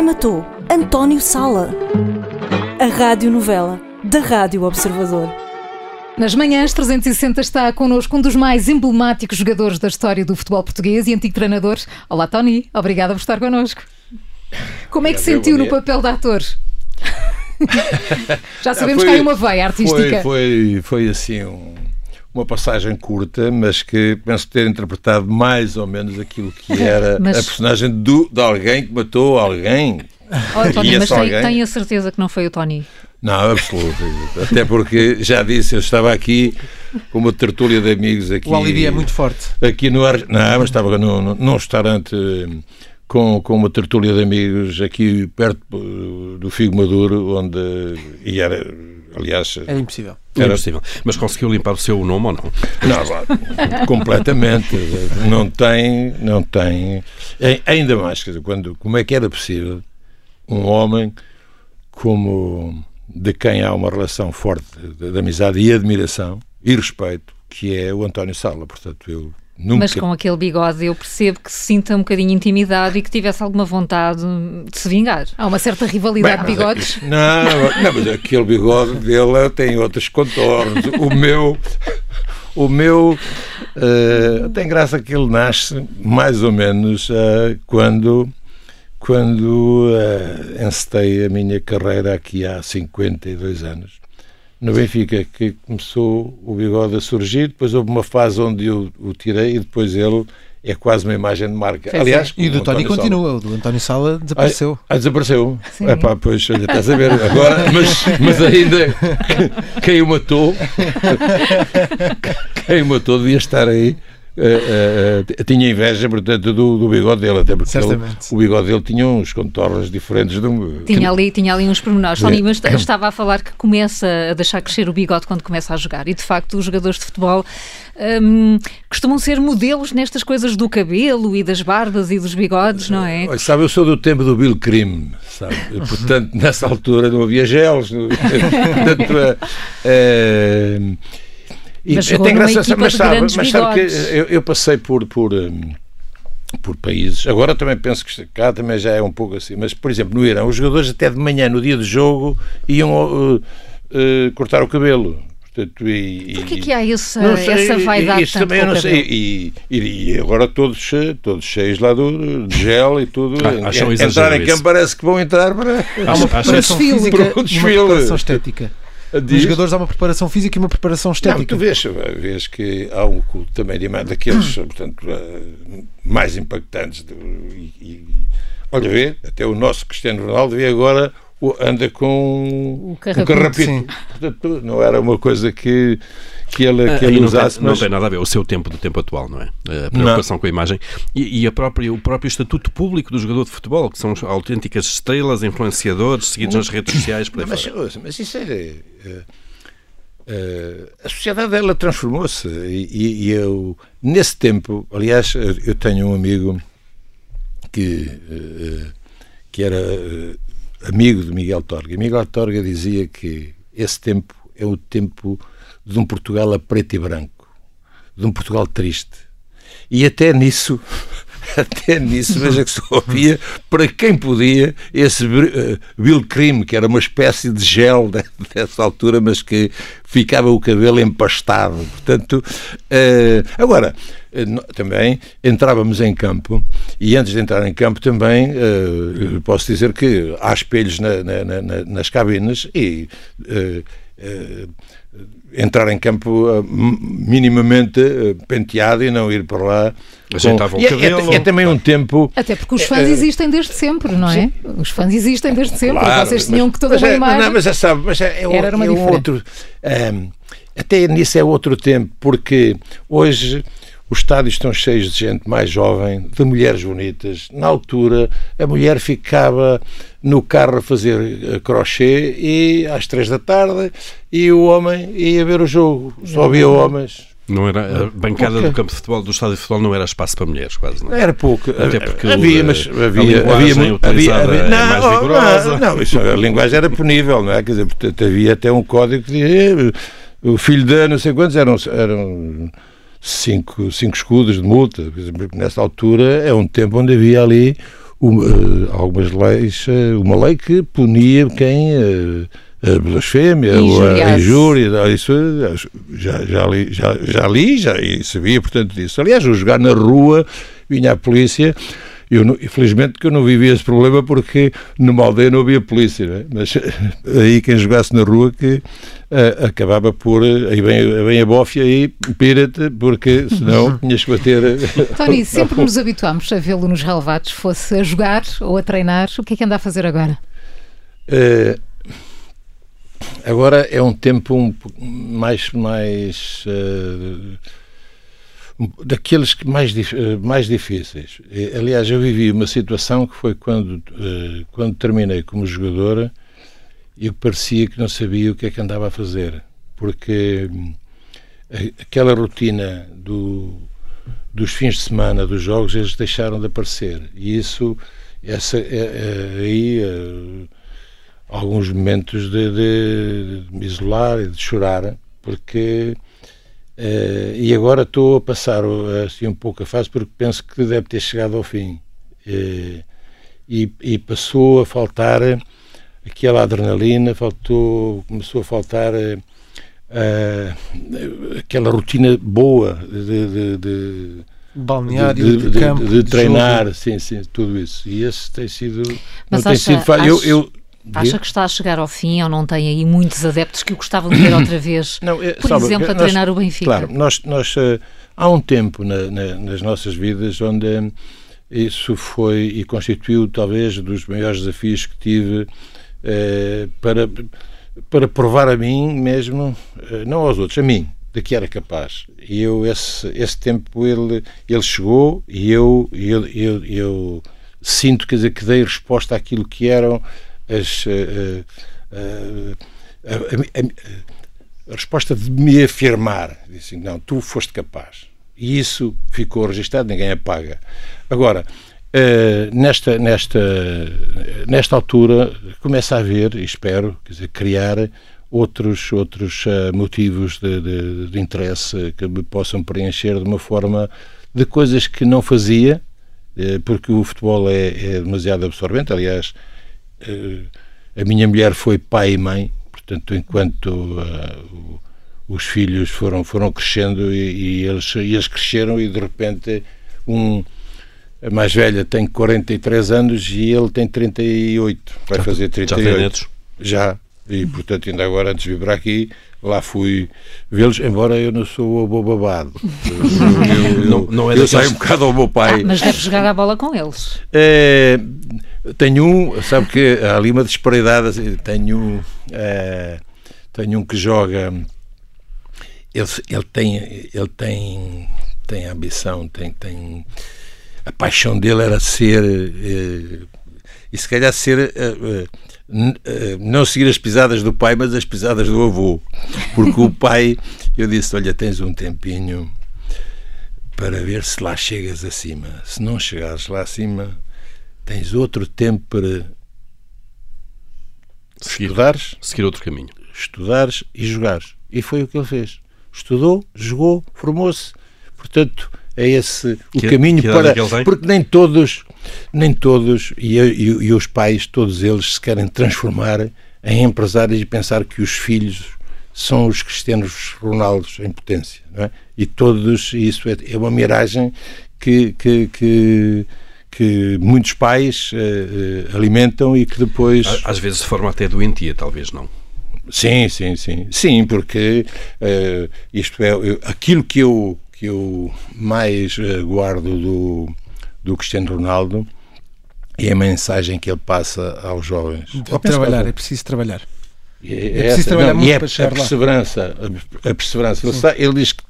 Quem matou António Sala? A radionovela da Rádio Observador. Nas manhãs 360 está connosco um dos mais emblemáticos jogadores da história do futebol português e antigo treinador. Olá, Tony. Obrigada por estar connosco. Como é que Obrigado, sentiu no papel de ator? Já sabemos que há uma veia artística. Foi, foi, foi assim um- uma passagem curta, mas que penso ter interpretado mais ou menos aquilo que era Mas- a personagem do, de alguém que matou alguém. Oh, Tony, E mas tem, alguém? tenho a certeza que não foi o Tony. Não, absoluto. Até porque, já disse, eu estava aqui com uma tertúlia de amigos aqui. O alibi é muito forte. Aqui no Ar... Não, mas estava num, num- num restaurante eh, com, com uma tertúlia de amigos aqui perto eh, do Figo Maduro, onde. E era. Aliás. Era impossível. Era- Impossível. Mas conseguiu limpar o seu nome ou não? Não, claro, completamente. Não tem. Não tem. Ainda mais, quer dizer, quando, como é que era possível um homem como de quem há uma relação forte de, de amizade e admiração e respeito, que é o António Sala. Portanto, eu nunca. Mas com aquele bigode eu percebo que se sinta um bocadinho intimidado e que tivesse alguma vontade de se vingar. Há uma certa rivalidade de Bem, bigodes. Não, não, mas aquele bigode dele tem outros contornos. O meu. O meu eh, tem graça que ele nasce mais ou menos eh, quando quando eh, encetei a minha carreira aqui há 52 anos no Benfica que começou o bigode a surgir depois houve uma fase onde eu o tirei e depois ele é quase uma imagem de marca aliás E o do Tony continua. O do António Sala desapareceu. Ah, desapareceu. Sim. É pá, pois, olha, estás a ver. Agora, mas, mas ainda quem o matou, quem o matou devia estar aí. Eh, eh, tinha inveja, portanto, do, do bigode dele, até porque ele- o bigode dele tinha uns contornos diferentes do. Tinha ali, tinha ali uns pormenores. Tony, mas estava a falar que começa a deixar crescer o bigode quando começa a jogar. E de facto, os jogadores de futebol hum, costumam ser modelos nestas coisas do cabelo e das barbas e dos bigodes, não é? Olha, sabe, eu sou do tempo do Bill Crime, sabe? E, Portanto, nessa altura não havia gels. não- Portanto, e Mas tem jogou numa graça, equipa mas de sabe, grandes mas sabe que eu, eu passei por, por, hum, por países, agora também penso que cá também já é um pouco assim, mas por exemplo, no Irão, os jogadores até de manhã, no dia do jogo, iam uh, uh, cortar o cabelo. Portanto, e, Porquê e- que há essa, não sei, essa vaidade isso também eu não sei. E, e- e agora todos, eh, todos cheios lá do, de gel e tudo. Ah, acham exagero entrar em campo parece que vão entrar para. Há uma Acho- preparação desfile. física Para o e uma desfile. Estética. Nos Diz- jogadores há uma preparação física e uma preparação Não, estética. tu vês, vês que há um culto também de imagem daqueles, portanto, eh, mais impactantes. do- e, e- olha, vê, até o nosso Cristiano Ronaldo vê agora anda com O carrapito, um carrapito. Portanto, não era uma coisa que, que ele, que Ah, ele aí não, usasse, tem, não mas tem nada a ver o seu tempo do tempo atual, não é? A preocupação com a imagem e, e a própria, o próprio estatuto público do jogador de futebol, que são autênticas estrelas, influenciadores, seguidos nas redes sociais, por aí mas, fora. mas isso é. eh, eh, a sociedade ela transformou-se e, e- eu nesse tempo aliás eu tenho um amigo que eh, que era eh, amigo de Miguel Torga. Miguel Torga dizia que esse tempo é o tempo de um Portugal a preto e branco de um Portugal triste. E até nisso até nisso, veja que só havia para quem podia esse Bill Cream, que era uma espécie de gel de- dessa altura, mas que ficava o cabelo empastado. Portanto, eh, agora, eh, também entrávamos em campo e antes de entrar em campo também eh, posso dizer que há espelhos na- na- na- na- nas cabines e eh, eh, entrar em campo eh, minimamente eh, penteado e não ir para lá. O E é- cabelo. É, é também um tempo. Até porque os fãs existem desde sempre, não é? Os fãs existem desde sempre. Claro, Vocês tinham mas- que toda mas uma é, imagem. Não, mas já sabe, mas é, é, Era uma é um outro. ehm, até nisso é outro tempo, porque hoje os estádios estão cheios de gente mais jovem, de mulheres bonitas. Na altura, a mulher ficava no carro a fazer eh, crochê e às três da tarde e o homem ia ver o jogo. Só havia homens. Não era, a bancada Porque- do campo de futebol, do estádio de futebol, não era espaço para mulheres, quase. Não. é? Era pouco. Até porque havia, o, mas a havia, linguagem havia, mu- utilizada havia, é não, mais oh, vigorosa. Não, não, isso, a linguagem era punível, não é? Quer dizer, portanto, havia até um código que dizia eh, o filho de não sei quantos eram, eram cinco, cinco escudos de multa. Nessa altura é um tempo onde havia ali uma, uh, algumas leis, uh, uma lei que punia quem uh, a blasfémia, ou a injúria, isso já, já, li, já, já li já, sabia, portanto, disso. Aliás, o jogar na rua, vinha a polícia eu, infelizmente que eu não vivia esse problema porque numa aldeia não havia polícia, não é? mas aí quem jogasse na rua que uh, acabava por, aí vem, vem a bófia e pira-te, porque senão tinhas que bater. Tony, sempre nos habituámos a vê-lo nos relevados, fosse a jogar ou a treinar, o que é que anda a fazer agora? Uh, agora é um tempo um, mais, mais uh, daqueles que mais, eh, mais difíceis. Aliás, eu vivi uma situação que foi quando, eh, quando terminei como jogadora eu parecia que não sabia o que é que andava a fazer, porque aquela rotina do, dos fins de semana dos jogos eles deixaram de aparecer e isso essa aí alguns momentos de, de, de me isolar e de chorar porque Uh, e agora estou a passar assim um pouco a fase porque penso que deve ter chegado ao fim. Uh, e, e, passou a faltar aquela adrenalina, faltou, começou a faltar uh, aquela rotina boa de, de, de balneário, de, de, campo, de, treinar, sim, sim, tudo isso. E esse tem sido. Mas não acha, tem sido eu, eu, Acha que está a chegar ao fim ou não tem aí muitos adeptos que o gostavam de ver outra vez? Não, é, por sabe, exemplo, a nós, treinar o Benfica. Claro, nós, nós uh, há um tempo na, na, nas nossas vidas onde isso foi e constituiu talvez dos maiores desafios que tive uh, para, para provar a mim mesmo, não aos outros, a mim, de que era capaz. E eu, esse, esse tempo, ele, ele chegou e eu, eu, eu, eu sinto quer dizer, que dei resposta àquilo que eram as, uh, uh, a, a, a, resposta de me afirmar. Disse, não, tu foste capaz. E isso ficou registado, ninguém apaga. Agora, uh, nesta, nesta, nesta altura, começa a haver, e espero, quer dizer, criar outros, outros uh, motivos de, de, de, interesse que me possam preencher de uma forma de coisas que não fazia, uh, porque o futebol é, é demasiado absorvente. Aliás, eh, a minha mulher foi pai e mãe, portanto, enquanto uh, os filhos foram, foram crescendo e, e, eles, e eles cresceram e de repente um a mais velha tem 43 anos e ele tem 38, vai já, fazer 38. Já tem netos? Já, e portanto ainda agora antes de vir para aqui lá fui vê-los, embora eu não sou o avô babado. Eu, eu, não, não é eu saio um bocado ao meu pai. Ah, mas deve jogar a bola com eles. É, tenho um, sabe que há ali uma disparidade. Assim, tenho é, tenho um que joga. Ele, ele tem, ele tem, tem ambição, tem, tem. A paixão dele era ser. É, e se calhar ser. É, não seguir as pisadas do pai, mas as pisadas do avô. Porque o pai, eu disse: Olha, tens um tempinho para ver se lá chegas acima. Se não chegares lá acima, tens outro tempo para seguir, estudares, seguir outro caminho. Estudares e jogares. E foi o que ele fez. Estudou, jogou, formou-se. Portanto, é esse o que, caminho que para porque nem todos nem todos e, e, e, os pais todos eles se querem transformar em empresários e pensar que os filhos são os cristianos Ronaldos em potência é? e todos isso é, é uma miragem que, que, que que muitos pais uh, uh, alimentam e que depois. Às vezes de forma até doentia, talvez não. Sim, sim, sim. Sim, porque uh, isto é eu, aquilo que eu, que eu mais guardo do, do Cristiano Ronaldo é a mensagem que ele passa aos jovens. É trabalhar, é preciso trabalhar. É, é, é preciso trabalhar não, muito e é para a perseverança, a, a perseverança. Ele, está, ele, diz que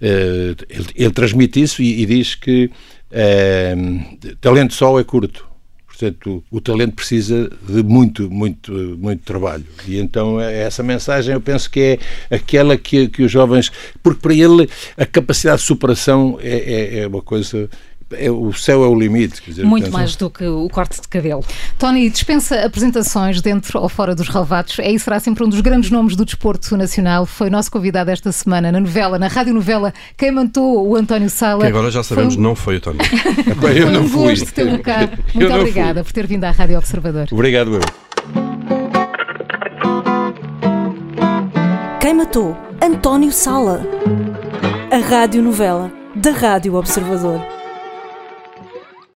ele, ele, transmite isso e, e diz que é, talento só é curto. Portanto, o, o, talento precisa de muito, muito, muito trabalho. E então é essa mensagem eu penso que é aquela que, que os jovens. Porque para ele a capacidade de superação é, é, é uma coisa é, o céu é o limite. Dizer, Muito portanto, mais do que o corte de cabelo. Tony, dispensa apresentações dentro ou fora dos relevados. É e será sempre um dos grandes nomes do desporto nacional. Foi nosso convidado esta semana na novela, na rádio novela Quem Mantou, o António Sala. Que agora já sabemos, Foi não foi o Tony. epá, eu Foi não um fui. gosto tê-lo cá. Eu Muito obrigada por ter vindo à Rádio Observador. Obrigado, eu. Quem matou? António Sala. A rádio novela da Rádio Observador.